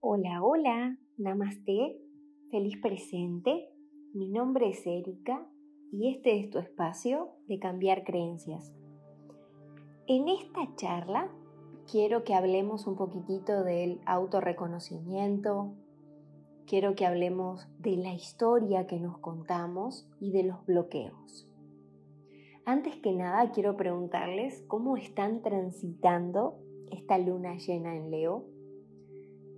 Hola, hola, namaste, feliz presente. Mi nombre es Erika y este es tu espacio de cambiar creencias. En esta charla quiero que hablemos un poquitito del autorreconocimiento, quiero que hablemos de la historia que nos contamos y de los bloqueos. Antes que nada quiero preguntarles cómo están transitando esta luna llena en Leo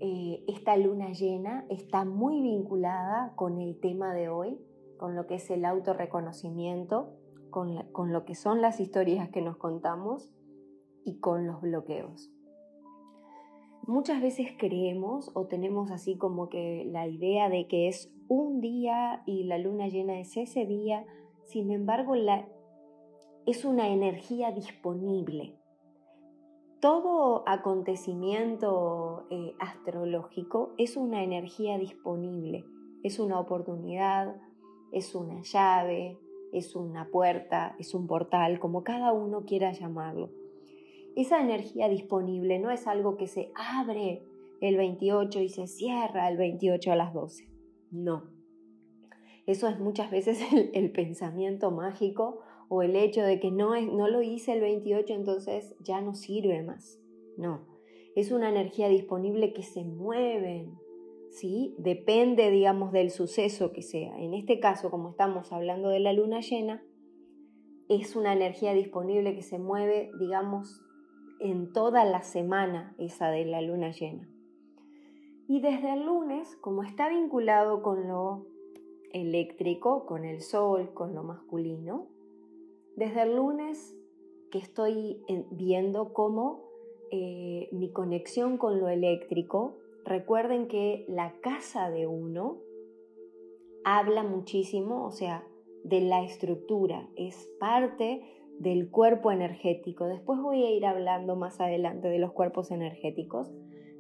eh, esta luna llena está muy vinculada con el tema de hoy, con lo que es el autorreconocimiento, con, con lo que son las historias que nos contamos y con los bloqueos. Muchas veces creemos o tenemos así como que la idea de que es un día y la luna llena es ese día, sin embargo es una energía disponible todo acontecimiento eh, astrológico es una energía disponible, es una oportunidad, es una llave, es una puerta, es un portal, como cada uno quiera llamarlo. Esa energía disponible no es algo que se abre el 28 y se cierra el 28 a las 12. No. Eso es muchas veces el pensamiento mágico o el hecho de que no, no lo hice el 28, entonces ya no sirve más. No, es una energía disponible que se mueve, ¿sí? Depende, digamos, del suceso que sea. En este caso, como estamos hablando de la luna llena, es una energía disponible que se mueve, digamos, en toda la semana esa de la luna llena. Y desde el lunes, como está vinculado con lo eléctrico, con el sol, con lo masculino, desde el lunes que estoy viendo cómo eh, mi conexión con lo eléctrico, recuerden que la casa de uno habla muchísimo, o sea, de la estructura, es parte del cuerpo energético. Después voy a ir hablando más adelante de los cuerpos energéticos,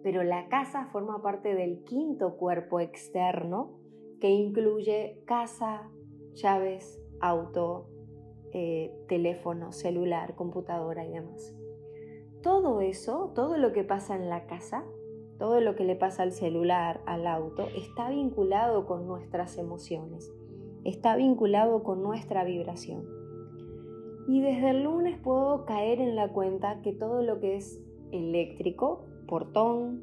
pero la casa forma parte del quinto cuerpo externo que incluye casa, llaves, auto, eh, teléfono, celular, computadora y demás. Todo eso, todo lo que pasa en la casa, todo lo que le pasa al celular, al auto, está vinculado con nuestras emociones, está vinculado con nuestra vibración. Y desde el lunes puedo caer en la cuenta que todo lo que es eléctrico, portón,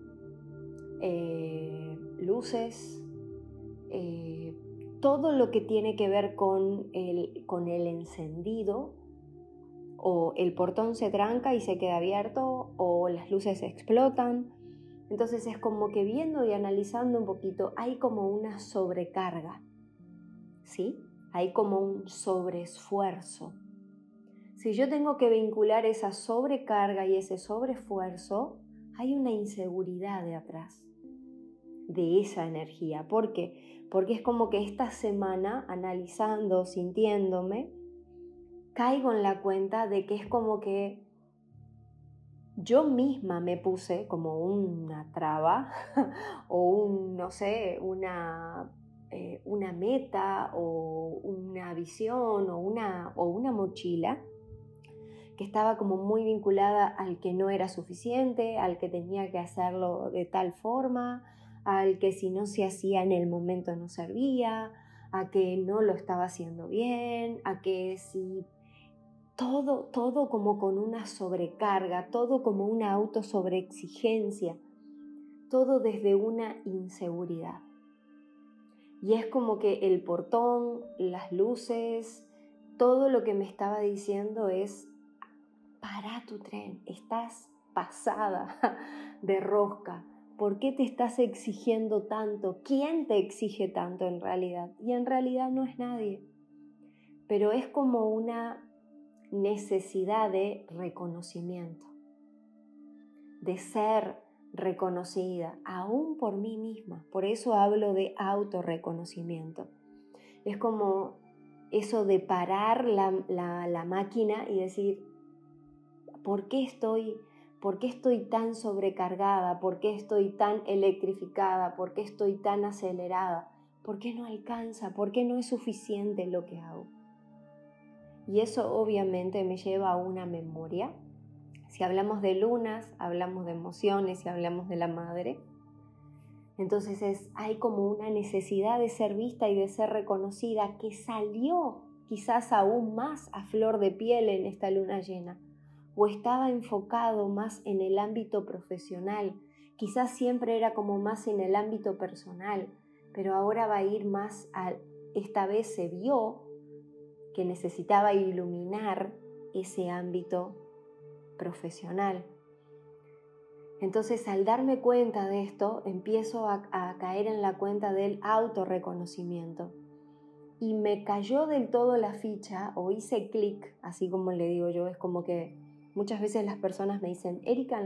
eh, luces, eh, todo lo que tiene que ver con el, con el encendido, o el portón se tranca y se queda abierto, o las luces explotan. Entonces es como que viendo y analizando un poquito, hay como una sobrecarga, ¿sí? Hay como un sobreesfuerzo. Si yo tengo que vincular esa sobrecarga y ese sobreesfuerzo, hay una inseguridad de atrás de esa energía. ¿Por qué? porque es como que esta semana, analizando, sintiéndome, caigo en la cuenta de que es como que yo misma me puse como una traba o un, no sé, una, eh, una meta o una visión o una, o una mochila que estaba como muy vinculada al que no era suficiente, al que tenía que hacerlo de tal forma, al que si no se hacía en el momento no servía, a que no lo estaba haciendo bien, a que si todo, todo como con una sobrecarga, todo como una auto sobreexigencia, todo desde una inseguridad. Y es como que el portón, las luces, todo lo que me estaba diciendo es, para tu tren, estás pasada de rosca, ¿Por qué te estás exigiendo tanto? ¿Quién te exige tanto en realidad? Y en realidad no es nadie. Pero es como una necesidad de reconocimiento, de ser reconocida, aún por mí misma. Por eso hablo de autorreconocimiento. Es como eso de parar la, la máquina y decir, ¿por qué estoy ¿Por qué estoy tan sobrecargada? ¿Por qué estoy tan electrificada? ¿Por qué estoy tan acelerada? ¿Por qué no alcanza? ¿Por qué no es suficiente lo que hago? Y eso obviamente me lleva a una memoria. Si hablamos de lunas, hablamos de emociones, si hablamos de la madre. Entonces es, hay como una necesidad de ser vista y de ser reconocida que salió quizás aún más a flor de piel en esta luna llena, o estaba enfocado más en el ámbito profesional, quizás siempre era como más en el ámbito personal, pero ahora va a ir más a, esta vez se vio que necesitaba iluminar ese ámbito profesional. Entonces al darme cuenta de esto, empiezo a, caer en la cuenta del autorreconocimiento. Y me cayó del todo la ficha o hice clic, así como le digo yo, es como que muchas veces las personas me dicen, Erika,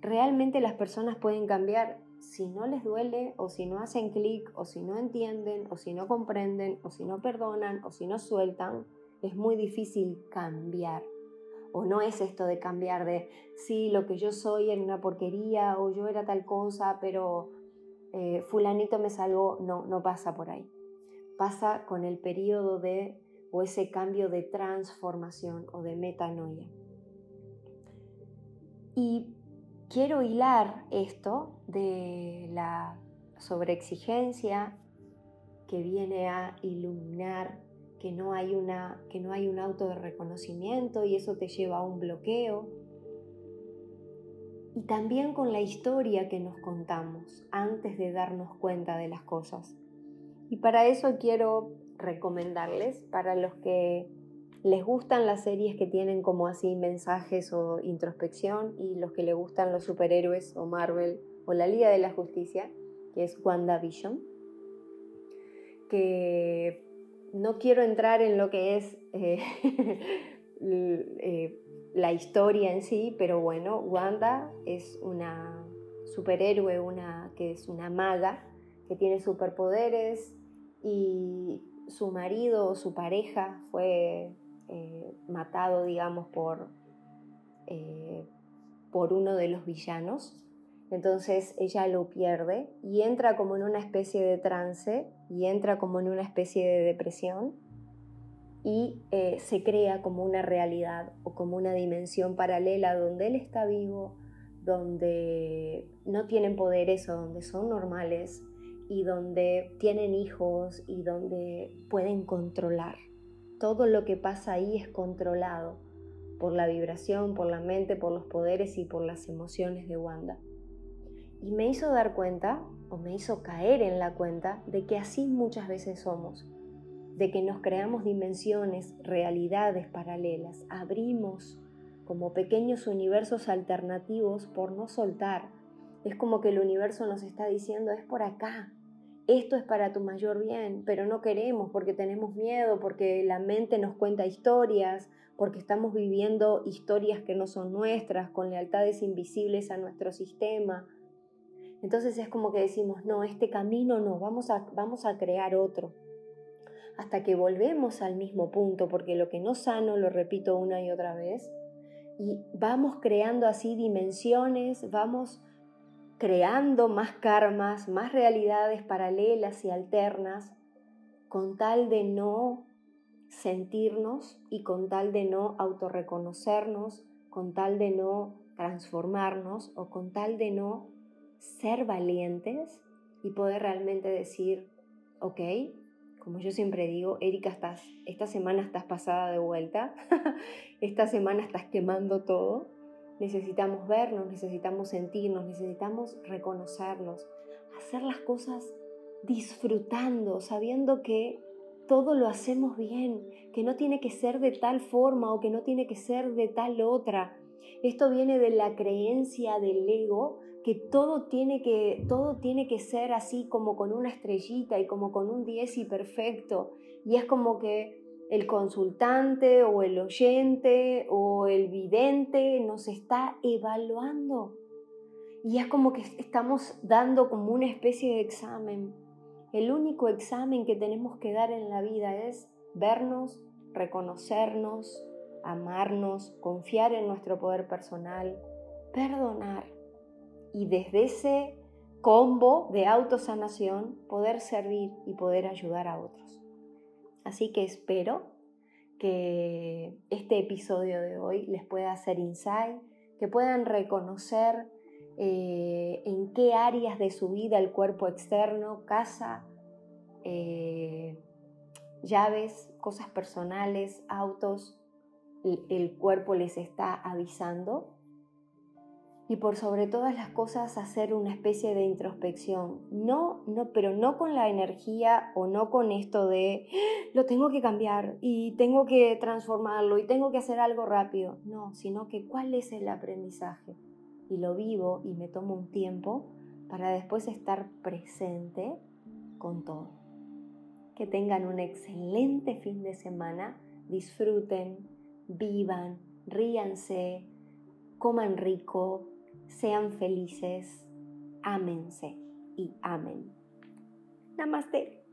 realmente las personas pueden cambiar si no les duele o si no hacen clic o si no entienden o si no comprenden o si no perdonan o si no sueltan, es muy difícil cambiar o no es esto de cambiar de, sí, lo que yo soy era una porquería o yo era tal cosa, pero eh, fulanito me salvó, no, no pasa por ahí. Pasa con el periodo de, o ese cambio de transformación o de metanoia. Y quiero hilar esto de la sobreexigencia que viene a iluminar que no hay, una, que no hay un auto de reconocimiento y eso te lleva a un bloqueo. Y también con la historia que nos contamos antes de darnos cuenta de las cosas. Y para eso quiero recomendarles, para los que les gustan las series que tienen como así mensajes o introspección y los que les gustan los superhéroes o Marvel o la Liga de la Justicia, que es WandaVision, que no quiero entrar en lo que es eh, eh, la historia en sí, pero bueno, Wanda es una superhéroe, una, que es una maga, que tiene superpoderes y su marido o su pareja fue eh, matado, digamos, por, por uno de los villanos entonces ella lo pierde y entra como en una especie de trance y entra como en una especie de depresión y eh, se crea como una realidad o como una dimensión paralela donde él está vivo, donde no tienen poderes o donde son normales y donde tienen hijos y donde pueden controlar. Todo lo que pasa ahí es controlado por la vibración, por la mente, por los poderes y por las emociones de Wanda. Y me hizo dar cuenta, o me hizo caer en la cuenta, de que así muchas veces somos, de que nos creamos dimensiones, realidades paralelas, abrimos como pequeños universos alternativos por no soltar. Es como que el universo nos está diciendo, es por acá, esto es para tu mayor bien, pero no queremos porque tenemos miedo, porque la mente nos cuenta historias, porque estamos viviendo historias que no son nuestras, con lealtades invisibles a nuestro sistema, entonces es como que decimos, no, este camino no, vamos a, vamos a crear otro. Hasta que volvemos al mismo punto, porque lo que no sano, lo repito una y otra vez, y vamos creando así dimensiones, vamos creando más karmas, más realidades paralelas y alternas, con tal de no sentirnos y con tal de no autorreconocernos, con tal de no transformarnos o con tal de no ser valientes y poder realmente decir, ok, como yo siempre digo, Erika, estás, esta semana estás pasada de vuelta, esta semana estás quemando todo, necesitamos vernos, necesitamos sentirnos, necesitamos reconocernos, hacer las cosas disfrutando, sabiendo que todo lo hacemos bien, que no tiene que ser de tal forma o que no tiene que ser de tal otra. Esto viene de la creencia del ego que todo tiene que, todo tiene que ser así como con una estrellita y como con un 10 y perfecto. Y es como que el consultante o el oyente o el vidente nos está evaluando. Y es como que estamos dando como una especie de examen. El único examen que tenemos que dar en la vida es vernos, reconocernos, amarnos, confiar en nuestro poder personal, perdonar y desde ese combo de autosanación poder servir y poder ayudar a otros. Así que espero que este episodio de hoy les pueda hacer insight, que puedan reconocer eh, en qué áreas de su vida el cuerpo externo, casa, eh, llaves, cosas personales, autos, el cuerpo les está avisando y por sobre todas las cosas hacer una especie de introspección. No, no, pero no con la energía o no con esto de ¡Ah! lo tengo que cambiar y tengo que transformarlo y tengo que hacer algo rápido. No, sino que cuál es el aprendizaje. Y lo vivo y me tomo un tiempo para después estar presente con todo. Que tengan un excelente fin de semana, disfruten, vivan, ríanse, coman rico, sean felices, ámense y amen. Namaste.